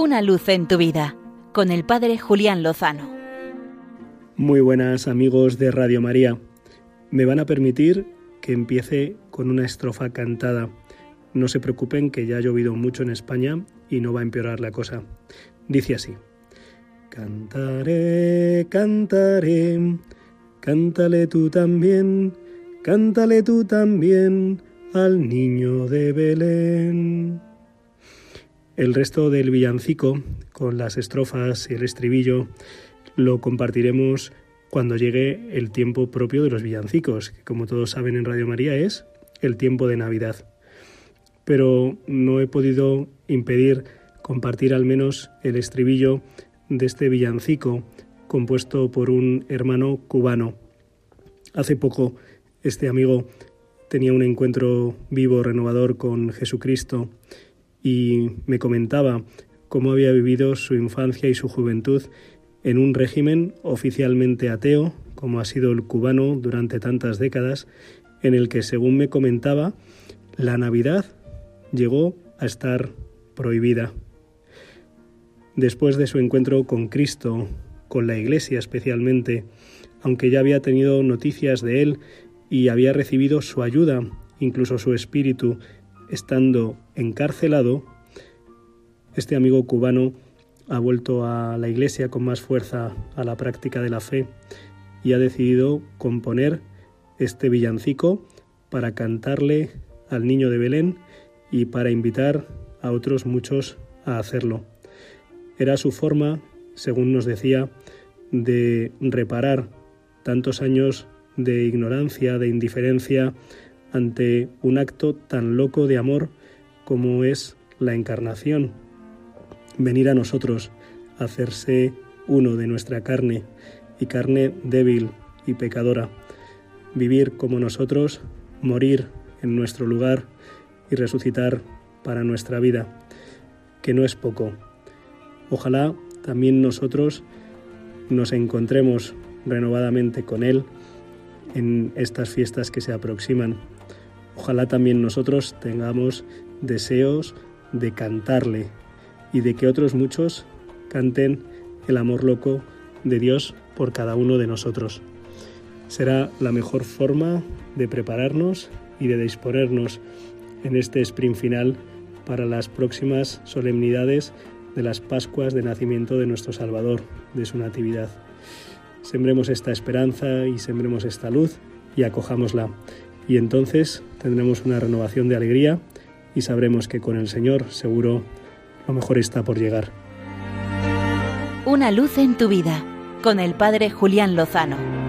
Una luz en tu vida con el Padre Julián Lozano. Muy buenas amigos de Radio María. Me van a permitir que empiece con una estrofa cantada. No se preocupen que ya ha llovido mucho en España y no va a empeorar la cosa. Dice así. Cantaré, cantaré, cántale tú también, cántale tú también al niño de Belén. El resto del villancico, con las estrofas y el estribillo, lo compartiremos cuando llegue el tiempo propio de los villancicos, que como todos saben en Radio María es el tiempo de Navidad. Pero no he podido impedir compartir al menos el estribillo de este villancico compuesto por un hermano cubano. Hace poco este amigo tenía un encuentro vivo, renovador con Jesucristo y me comentaba cómo había vivido su infancia y su juventud en un régimen oficialmente ateo, como ha sido el cubano durante tantas décadas, en el que, según me comentaba, la Navidad llegó a estar prohibida. Después de su encuentro con Cristo, con la Iglesia especialmente, aunque ya había tenido noticias de él y había recibido su ayuda, incluso su espíritu, estando encarcelado, este amigo cubano ha vuelto a la iglesia con más fuerza a la práctica de la fe y ha decidido componer este villancico para cantarle al niño de Belén y para invitar a otros muchos a hacerlo. Era su forma, según nos decía, de reparar tantos años de ignorancia, de indiferencia, ante un acto tan loco de amor como es la encarnación. Venir a nosotros, hacerse uno de nuestra carne y carne débil y pecadora, vivir como nosotros, morir en nuestro lugar y resucitar para nuestra vida, que no es poco. Ojalá también nosotros nos encontremos renovadamente con Él en estas fiestas que se aproximan. Ojalá también nosotros tengamos deseos de cantarle y de que otros muchos canten el amor loco de Dios por cada uno de nosotros. Será la mejor forma de prepararnos y de disponernos en este sprint final para las próximas solemnidades de las Pascuas de nacimiento de nuestro Salvador, de su Natividad. Sembremos esta esperanza y sembremos esta luz y acojámosla. Y entonces tendremos una renovación de alegría y sabremos que con el Señor seguro lo mejor está por llegar. Una luz en tu vida con el Padre Julián Lozano.